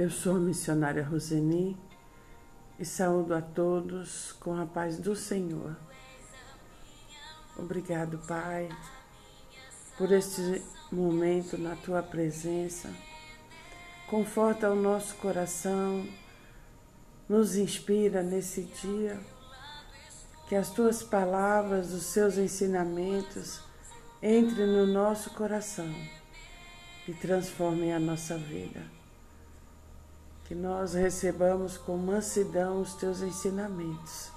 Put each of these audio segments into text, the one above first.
Eu sou a missionária Roseni e saúdo a todos com a paz do Senhor. Obrigado, Pai, por este momento na tua presença. Conforta o nosso coração, nos inspira nesse dia, que as tuas palavras, os seus ensinamentos entrem no nosso coração e transformem a nossa vida que nós recebamos com mansidão os teus ensinamentos.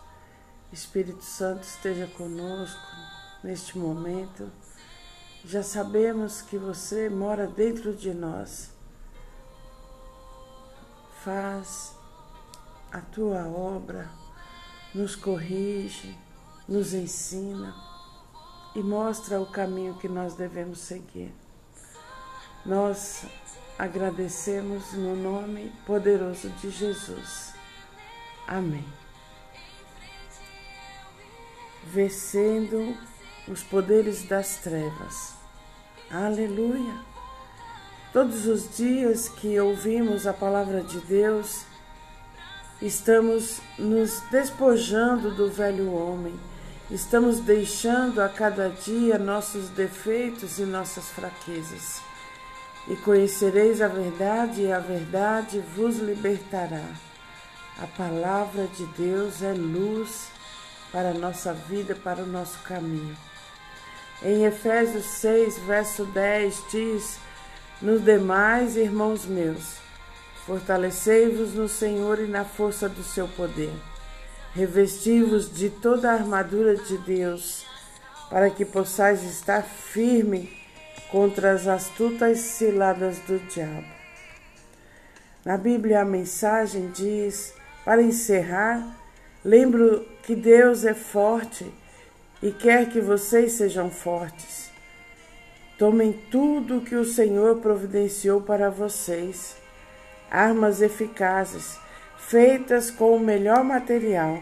Espírito Santo esteja conosco neste momento. Já sabemos que você mora dentro de nós. Faz a tua obra, nos corrige, nos ensina e mostra o caminho que nós devemos seguir. Nós Agradecemos no nome poderoso de Jesus. Amém. Vencendo os poderes das trevas. Aleluia. Todos os dias que ouvimos a palavra de Deus, estamos nos despojando do velho homem, estamos deixando a cada dia nossos defeitos e nossas fraquezas e conhecereis a verdade, e a verdade vos libertará. A palavra de Deus é luz para a nossa vida, para o nosso caminho. Em Efésios 6, verso 10 diz: Nos demais, irmãos meus, fortalecei-vos no Senhor e na força do seu poder. Revesti-vos de toda a armadura de Deus, para que possais estar firme contra as astutas ciladas do diabo. Na Bíblia, a mensagem diz: para encerrar, lembro que Deus é forte e quer que vocês sejam fortes. Tomem tudo que o Senhor providenciou para vocês, armas eficazes, feitas com o melhor material.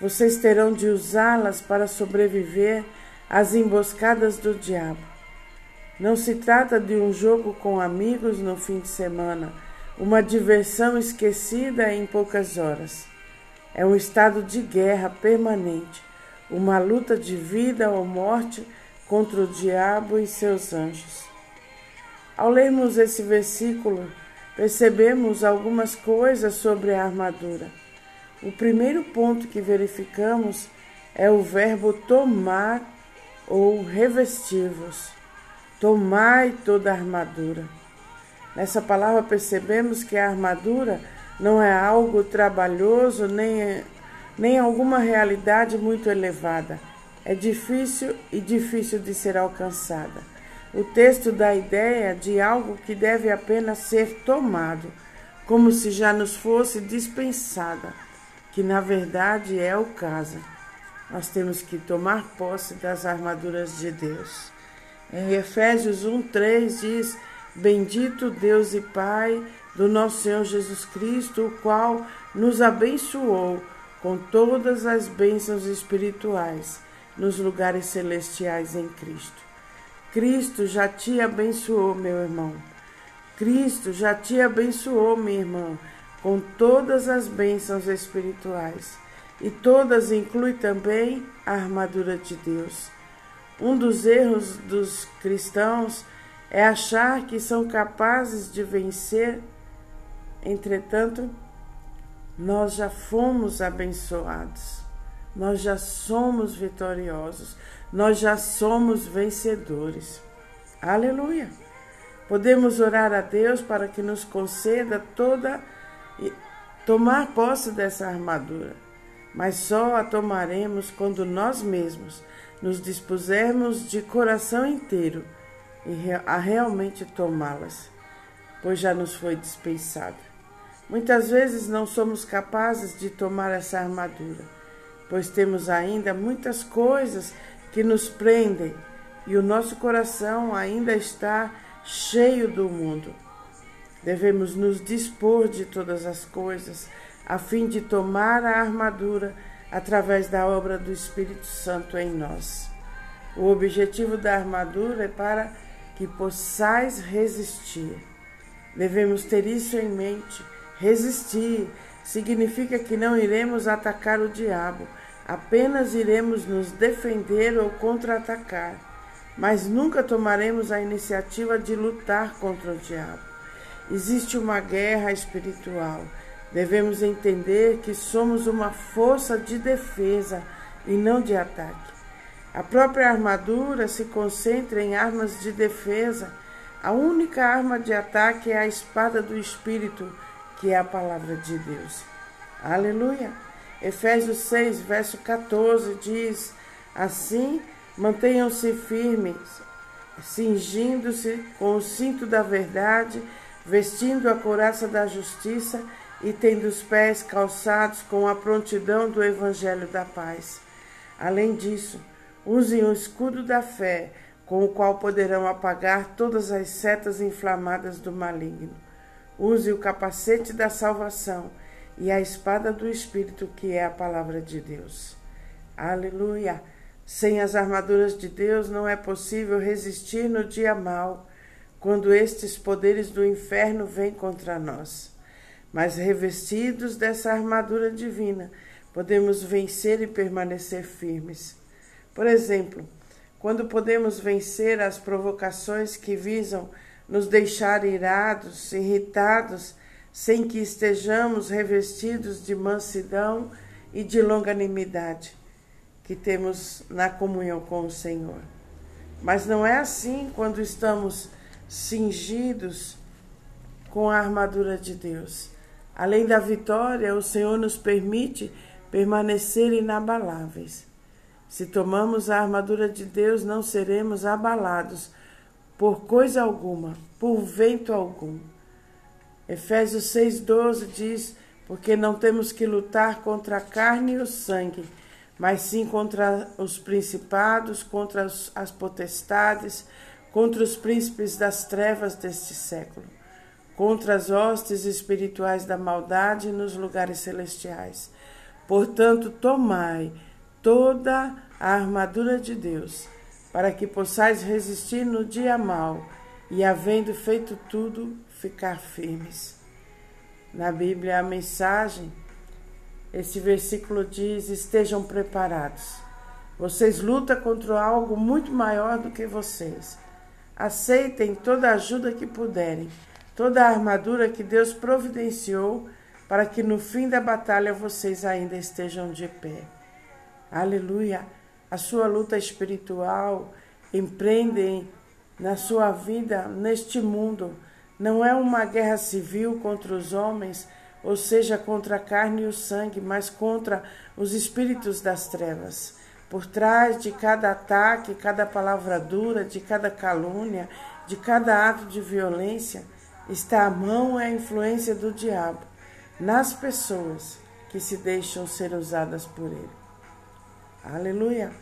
Vocês terão de usá-las para sobreviver às emboscadas do diabo. Não se trata de um jogo com amigos no fim de semana, uma diversão esquecida em poucas horas. É um estado de guerra permanente, uma luta de vida ou morte contra o diabo e seus anjos. Ao lermos esse versículo, percebemos algumas coisas sobre a armadura. O primeiro ponto que verificamos é o verbo tomar ou revestir-vos. Tomai toda a armadura. Nessa palavra percebemos que a armadura não é algo trabalhoso nem, nem alguma realidade muito elevada. É difícil e difícil de ser alcançada. O texto dá a ideia de algo que deve apenas ser tomado, como se já nos fosse dispensada, que na verdade é o caso. Nós temos que tomar posse das armaduras de Deus. Em Efésios 1:3 diz: Bendito Deus e Pai do nosso Senhor Jesus Cristo, o qual nos abençoou com todas as bênçãos espirituais nos lugares celestiais em Cristo. Cristo já te abençoou, meu irmão. Cristo já te abençoou, minha irmã, com todas as bênçãos espirituais. E todas inclui também a armadura de Deus. Um dos erros dos cristãos é achar que são capazes de vencer, entretanto, nós já fomos abençoados, nós já somos vitoriosos, nós já somos vencedores. Aleluia! Podemos orar a Deus para que nos conceda toda e tomar posse dessa armadura, mas só a tomaremos quando nós mesmos nos dispusermos de coração inteiro a realmente tomá-las, pois já nos foi dispensada. Muitas vezes não somos capazes de tomar essa armadura, pois temos ainda muitas coisas que nos prendem e o nosso coração ainda está cheio do mundo. Devemos nos dispor de todas as coisas a fim de tomar a armadura através da obra do Espírito Santo em nós. O objetivo da armadura é para que possais resistir. Devemos ter isso em mente. Resistir significa que não iremos atacar o diabo, apenas iremos nos defender ou contra-atacar, mas nunca tomaremos a iniciativa de lutar contra o diabo. Existe uma guerra espiritual. Devemos entender que somos uma força de defesa e não de ataque. A própria armadura se concentra em armas de defesa. A única arma de ataque é a espada do Espírito, que é a palavra de Deus. Aleluia! Efésios 6, verso 14 diz: Assim, mantenham-se firmes, cingindo-se com o cinto da verdade, vestindo a couraça da justiça e tendo os pés calçados com a prontidão do evangelho da paz. Além disso, usem o escudo da fé, com o qual poderão apagar todas as setas inflamadas do maligno. Use o capacete da salvação e a espada do Espírito, que é a palavra de Deus. Aleluia! Sem as armaduras de Deus não é possível resistir no dia mau, quando estes poderes do inferno vêm contra nós. Mas revestidos dessa armadura divina, podemos vencer e permanecer firmes. Por exemplo, quando podemos vencer as provocações que visam nos deixar irados, irritados, sem que estejamos revestidos de mansidão e de longanimidade que temos na comunhão com o Senhor. Mas não é assim quando estamos cingidos com a armadura de Deus. Além da vitória, o Senhor nos permite permanecer inabaláveis. Se tomamos a armadura de Deus, não seremos abalados por coisa alguma, por vento algum. Efésios 6,12 diz: Porque não temos que lutar contra a carne e o sangue, mas sim contra os principados, contra as potestades, contra os príncipes das trevas deste século contra as hostes espirituais da maldade nos lugares celestiais. Portanto, tomai toda a armadura de Deus, para que possais resistir no dia mau e, havendo feito tudo, ficar firmes. Na Bíblia, a mensagem, esse versículo diz: estejam preparados. Vocês lutam contra algo muito maior do que vocês. Aceitem toda a ajuda que puderem, toda a armadura que Deus providenciou para que no fim da batalha vocês ainda estejam de pé. Aleluia! A sua luta espiritual empreendem na sua vida neste mundo não é uma guerra civil contra os homens, ou seja, contra a carne e o sangue, mas contra os espíritos das trevas. Por trás de cada ataque, cada palavra dura, de cada calúnia, de cada ato de violência, está a mão a influência do diabo nas pessoas que se deixam ser usadas por ele. Aleluia!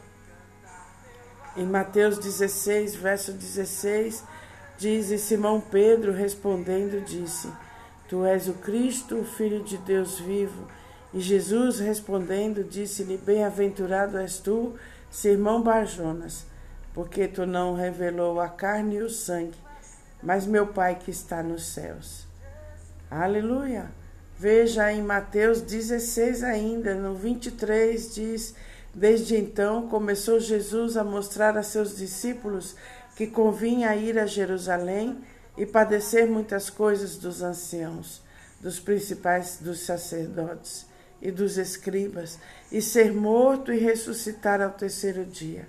Em Mateus 16, verso 16, diz: E Simão Pedro respondendo disse: Tu és o Cristo, o Filho de Deus vivo. E Jesus respondendo disse-lhe: Bem-aventurado és tu, Simão Barjonas, porque tu não revelou a carne e o sangue, mas meu Pai que está nos céus. Aleluia! Veja em Mateus 16 ainda, no 23 diz: Desde então começou Jesus a mostrar a seus discípulos que convinha ir a Jerusalém e padecer muitas coisas dos anciãos, dos principais dos sacerdotes e dos escribas, e ser morto e ressuscitar ao terceiro dia.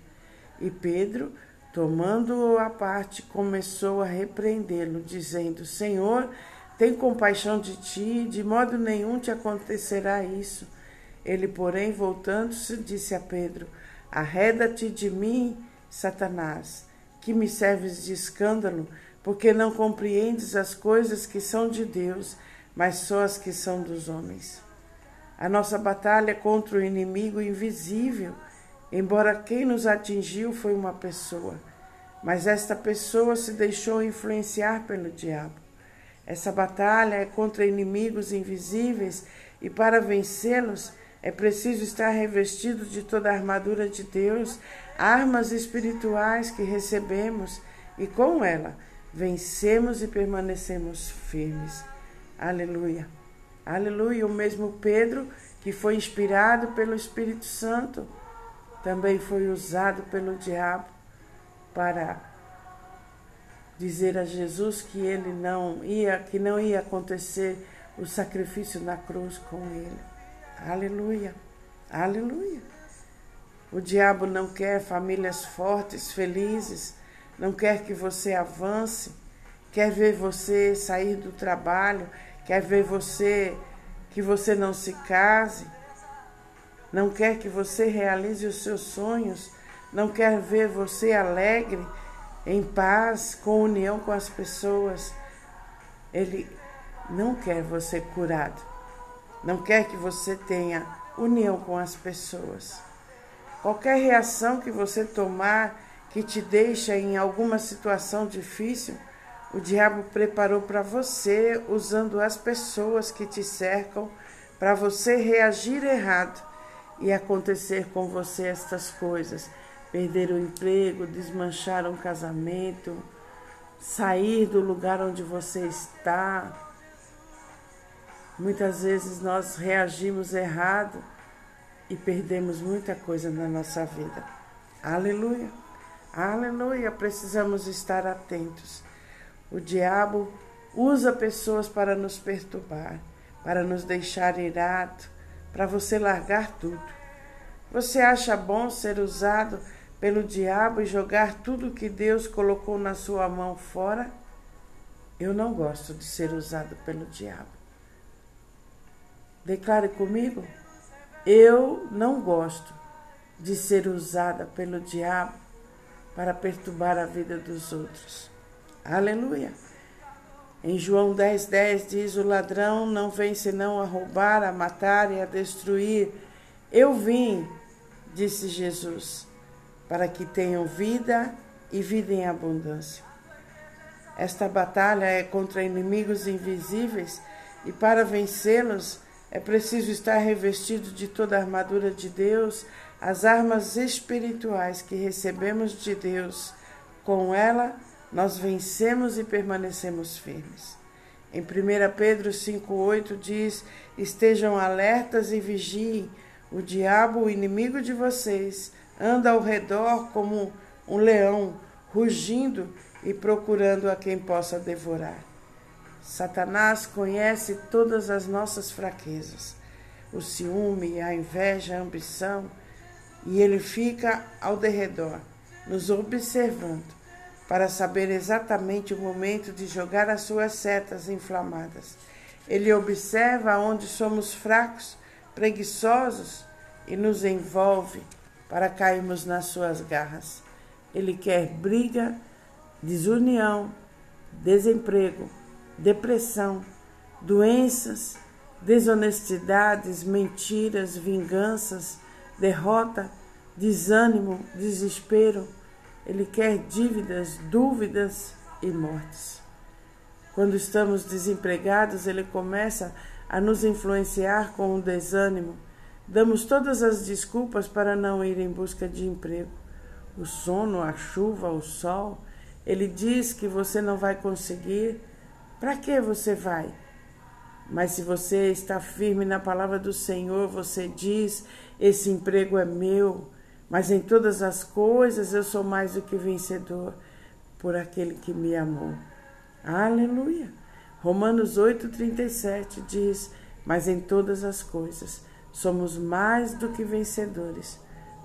E Pedro, tomando-o à parte, começou a repreendê-lo, dizendo: Senhor, tem compaixão de ti, de modo nenhum te acontecerá isso. Ele, porém, voltando-se, disse a Pedro: Arreda-te de mim, Satanás, que me serves de escândalo, porque não compreendes as coisas que são de Deus, mas só as que são dos homens. A nossa batalha contra o inimigo invisível, embora quem nos atingiu foi uma pessoa, mas esta pessoa se deixou influenciar pelo diabo. Essa batalha é contra inimigos invisíveis e para vencê-los é preciso estar revestido de toda a armadura de Deus, armas espirituais que recebemos, e com ela vencemos e permanecemos firmes. Aleluia. Aleluia. O mesmo Pedro, que foi inspirado pelo Espírito Santo, também foi usado pelo diabo para dizer a Jesus que ele não ia, que não ia acontecer o sacrifício na cruz com ele. Aleluia. Aleluia. O diabo não quer famílias fortes, felizes, não quer que você avance, quer ver você sair do trabalho, quer ver você que você não se case, não quer que você realize os seus sonhos, não quer ver você alegre, em paz, com união com as pessoas. Ele não quer você curado, não quer que você tenha união com as pessoas. Qualquer reação que você tomar que te deixa em alguma situação difícil, o diabo preparou para você usando as pessoas que te cercam para você reagir errado e acontecer com você estas coisas: perder o emprego, desmanchar um casamento, sair do lugar onde você está. Muitas vezes nós reagimos errado e perdemos muita coisa na nossa vida. Aleluia, aleluia. Precisamos estar atentos. O diabo usa pessoas para nos perturbar, para nos deixar irado, para você largar tudo. Você acha bom ser usado pelo diabo e jogar tudo que Deus colocou na sua mão fora? Eu não gosto de ser usado pelo diabo. Declare comigo. Eu não gosto de ser usada pelo diabo para perturbar a vida dos outros. Aleluia. Em João 10,10 10 diz: O ladrão não vem senão a roubar, a matar e a destruir. Eu vim, disse Jesus, para que tenham vida e vida em abundância. Esta batalha é contra inimigos invisíveis e para vencê-los é preciso estar revestido de toda a armadura de Deus, as armas espirituais que recebemos de Deus. Com ela, nós vencemos e permanecemos firmes. Em 1 Pedro 5,8 diz: Estejam alertas e vigiem. O diabo, o inimigo de vocês, anda ao redor como um leão, rugindo e procurando a quem possa devorar. Satanás conhece todas as nossas fraquezas, o ciúme, a inveja, a ambição, e ele fica ao derredor, nos observando, para saber exatamente o momento de jogar as suas setas inflamadas. Ele observa onde somos fracos, preguiçosos e nos envolve para cairmos nas suas garras. Ele quer briga, desunião, desemprego, depressão, doenças, desonestidades, mentiras, vinganças, derrota, desânimo, desespero. Ele quer dívidas, dúvidas e mortes. Quando estamos desempregados, ele começa a nos influenciar com o desânimo. Damos todas as desculpas para não ir em busca de emprego. O sono, a chuva, o sol. Ele diz que você não vai conseguir para que você vai? Mas se você está firme na palavra do Senhor, você diz: Esse emprego é meu, mas em todas as coisas eu sou mais do que vencedor por aquele que me amou. Aleluia! Romanos 8,37 diz: Mas em todas as coisas somos mais do que vencedores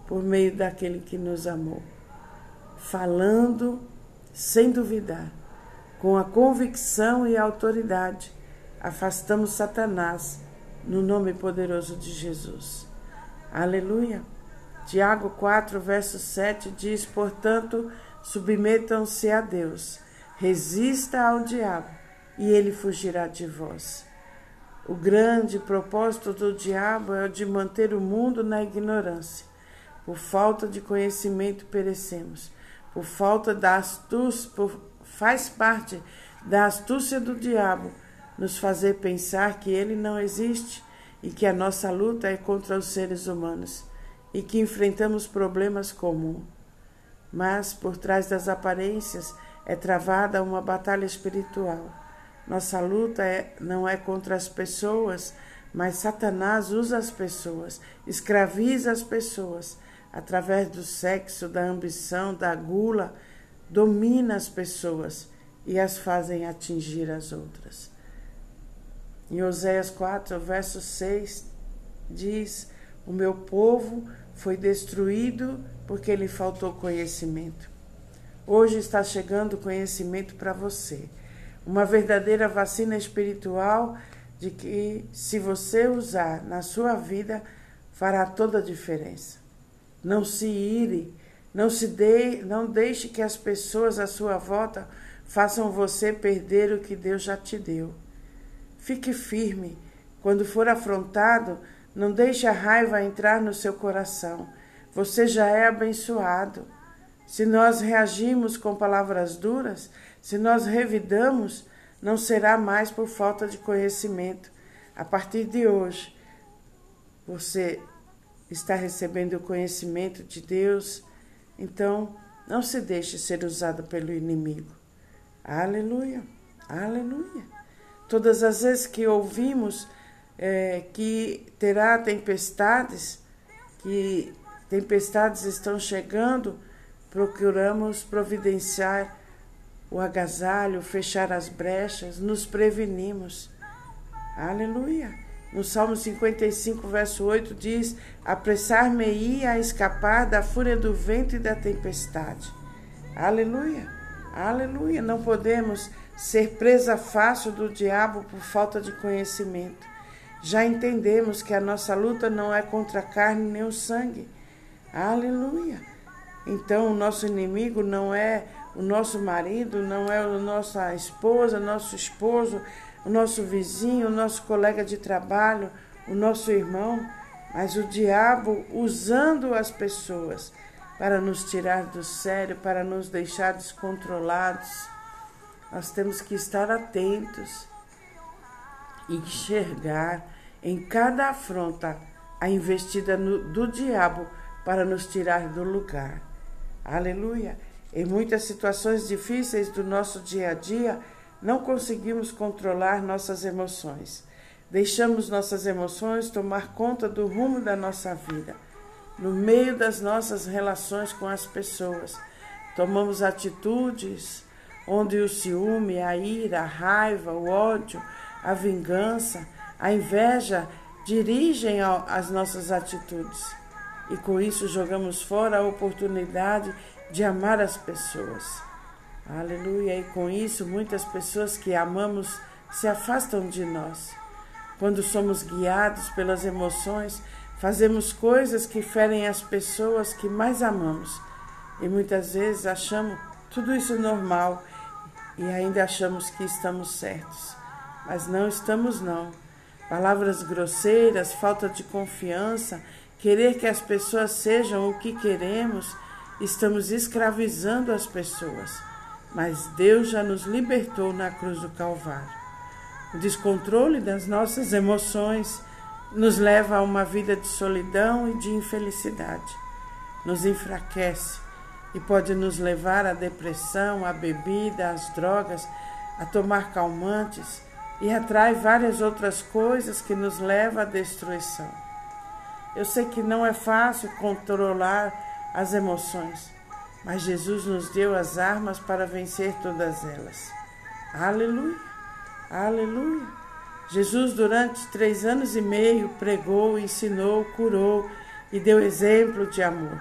por meio daquele que nos amou. Falando sem duvidar com a convicção e a autoridade, afastamos Satanás no nome poderoso de Jesus. Aleluia. Tiago 4, verso 7 diz: Portanto, submetam-se a Deus, resista ao diabo e ele fugirá de vós. O grande propósito do diabo é o de manter o mundo na ignorância. Por falta de conhecimento perecemos, por falta da astúcia, por faz parte da astúcia do diabo nos fazer pensar que ele não existe e que a nossa luta é contra os seres humanos e que enfrentamos problemas comuns. Mas por trás das aparências é travada uma batalha espiritual. Nossa luta é, não é contra as pessoas, mas Satanás usa as pessoas, escraviza as pessoas através do sexo, da ambição, da gula, domina as pessoas e as fazem atingir as outras. Em Oséias 4, verso 6, diz: O meu povo foi destruído porque lhe faltou conhecimento. Hoje está chegando conhecimento para você. Uma verdadeira vacina espiritual de que, se você usar na sua vida, fará toda a diferença. Não se ire, não se dê, não deixe que as pessoas à sua volta façam você perder o que Deus já te deu. Fique firme. Quando for afrontado, não deixe a raiva entrar no seu coração. Você já é abençoado. Se nós reagimos com palavras duras, se nós revidamos, não será mais por falta de conhecimento. A partir de hoje, você está recebendo o conhecimento de Deus, então não se deixe ser usado pelo inimigo. Aleluia, aleluia. Todas as vezes que ouvimos é, que terá tempestades, que tempestades estão chegando, procuramos providenciar o agasalho, fechar as brechas, nos prevenimos. Aleluia. No Salmo 55, verso 8 diz: Apressar-me-ia a escapar da fúria do vento e da tempestade. Aleluia. Aleluia. Não podemos ser presa fácil do diabo por falta de conhecimento. Já entendemos que a nossa luta não é contra a carne nem o sangue. Aleluia. Então, o nosso inimigo não é o nosso marido, não é a nossa esposa, nosso esposo, o nosso vizinho, o nosso colega de trabalho, o nosso irmão, mas o diabo usando as pessoas para nos tirar do sério, para nos deixar descontrolados. Nós temos que estar atentos, enxergar em cada afronta a investida no, do diabo para nos tirar do lugar. Aleluia! Em muitas situações difíceis do nosso dia a dia, não conseguimos controlar nossas emoções. Deixamos nossas emoções tomar conta do rumo da nossa vida. No meio das nossas relações com as pessoas, tomamos atitudes onde o ciúme, a ira, a raiva, o ódio, a vingança, a inveja dirigem as nossas atitudes. E com isso jogamos fora a oportunidade de amar as pessoas. Aleluia. E com isso, muitas pessoas que amamos se afastam de nós. Quando somos guiados pelas emoções, fazemos coisas que ferem as pessoas que mais amamos. E muitas vezes achamos tudo isso normal e ainda achamos que estamos certos. Mas não estamos não. Palavras grosseiras, falta de confiança, querer que as pessoas sejam o que queremos, estamos escravizando as pessoas, mas Deus já nos libertou na cruz do Calvário. O descontrole das nossas emoções nos leva a uma vida de solidão e de infelicidade. Nos enfraquece e pode nos levar à depressão, à bebida, às drogas, a tomar calmantes e atrai várias outras coisas que nos levam à destruição. Eu sei que não é fácil controlar as emoções, mas Jesus nos deu as armas para vencer todas elas. Aleluia, aleluia. Jesus, durante três anos e meio, pregou, ensinou, curou e deu exemplo de amor.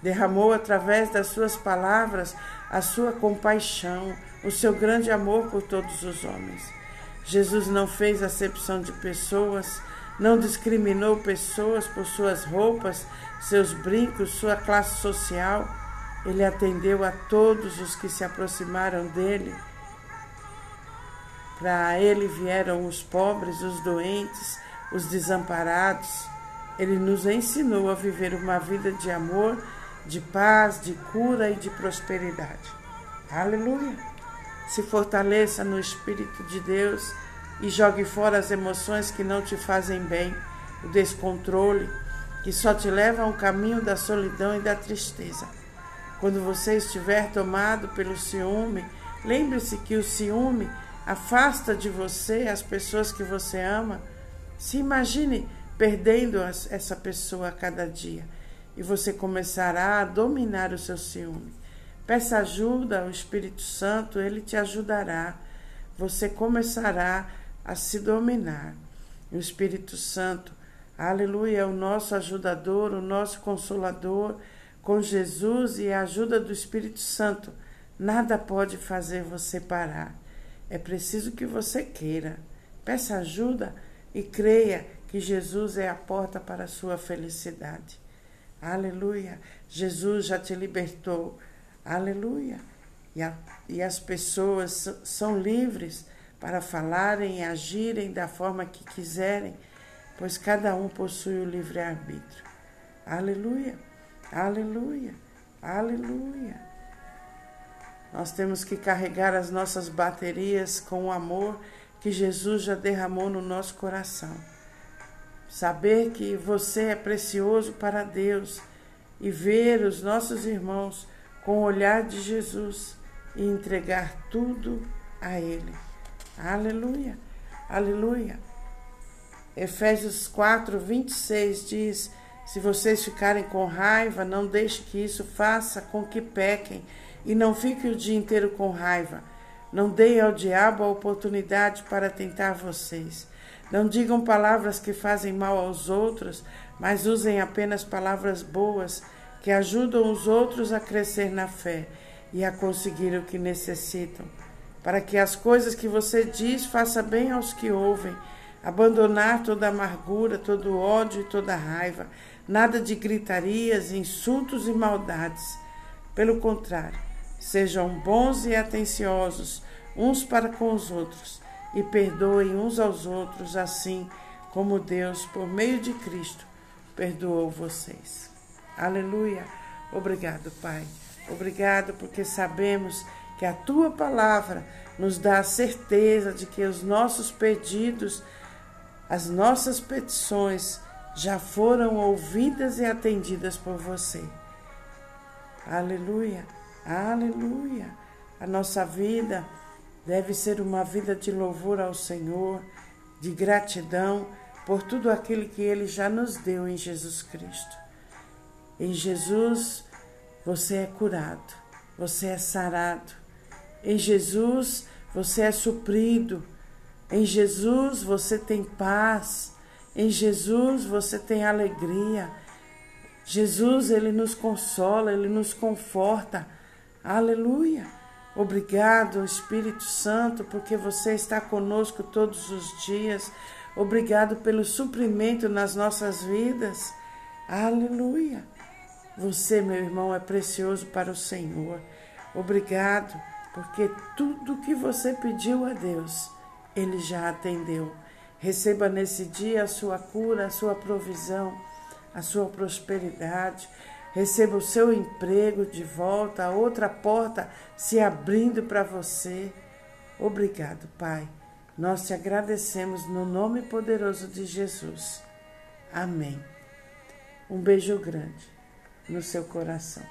Derramou através das suas palavras a sua compaixão, o seu grande amor por todos os homens. Jesus não fez acepção de pessoas, não discriminou pessoas por suas roupas, seus brincos, sua classe social. Ele atendeu a todos os que se aproximaram dele. Para ele vieram os pobres, os doentes, os desamparados. Ele nos ensinou a viver uma vida de amor, de paz, de cura e de prosperidade. Aleluia! Se fortaleça no Espírito de Deus e jogue fora as emoções que não te fazem bem, o descontrole, que só te leva a um caminho da solidão e da tristeza. Quando você estiver tomado pelo ciúme, Lembre-se que o ciúme afasta de você as pessoas que você ama. Se imagine perdendo essa pessoa a cada dia e você começará a dominar o seu ciúme. Peça ajuda ao Espírito Santo, ele te ajudará. Você começará a se dominar. O Espírito Santo, aleluia, é o nosso ajudador, o nosso consolador. Com Jesus e a ajuda do Espírito Santo, nada pode fazer você parar. É preciso que você queira. Peça ajuda e creia que Jesus é a porta para a sua felicidade. Aleluia. Jesus já te libertou. Aleluia. E, a, e as pessoas são livres para falarem e agirem da forma que quiserem, pois cada um possui o livre-arbítrio. Aleluia. Aleluia. Aleluia. Nós temos que carregar as nossas baterias com o amor que Jesus já derramou no nosso coração. Saber que você é precioso para Deus e ver os nossos irmãos com o olhar de Jesus e entregar tudo a Ele. Aleluia, aleluia. Efésios 4, 26 diz: Se vocês ficarem com raiva, não deixe que isso faça com que pequem e não fique o dia inteiro com raiva. Não deem ao diabo a oportunidade para tentar vocês. Não digam palavras que fazem mal aos outros, mas usem apenas palavras boas que ajudam os outros a crescer na fé e a conseguir o que necessitam. Para que as coisas que você diz faça bem aos que ouvem, abandonar toda amargura, todo ódio e toda raiva, nada de gritarias, insultos e maldades. Pelo contrário, sejam bons e atenciosos uns para com os outros e perdoem uns aos outros, assim como Deus, por meio de Cristo, perdoou vocês. Aleluia. Obrigado, Pai. Obrigado porque sabemos que a tua palavra nos dá a certeza de que os nossos pedidos, as nossas petições já foram ouvidas e atendidas por você. Aleluia. Aleluia. A nossa vida deve ser uma vida de louvor ao Senhor, de gratidão por tudo aquilo que Ele já nos deu em Jesus Cristo. Em Jesus você é curado, você é sarado. Em Jesus você é suprido. Em Jesus você tem paz. Em Jesus você tem alegria. Jesus, ele nos consola, ele nos conforta. Aleluia. Obrigado, Espírito Santo, porque você está conosco todos os dias. Obrigado pelo suprimento nas nossas vidas. Aleluia. Você, meu irmão, é precioso para o Senhor. Obrigado, porque tudo que você pediu a Deus, Ele já atendeu. Receba nesse dia a sua cura, a sua provisão, a sua prosperidade receba o seu emprego de volta, outra porta se abrindo para você. Obrigado, Pai. Nós te agradecemos no nome poderoso de Jesus. Amém. Um beijo grande no seu coração.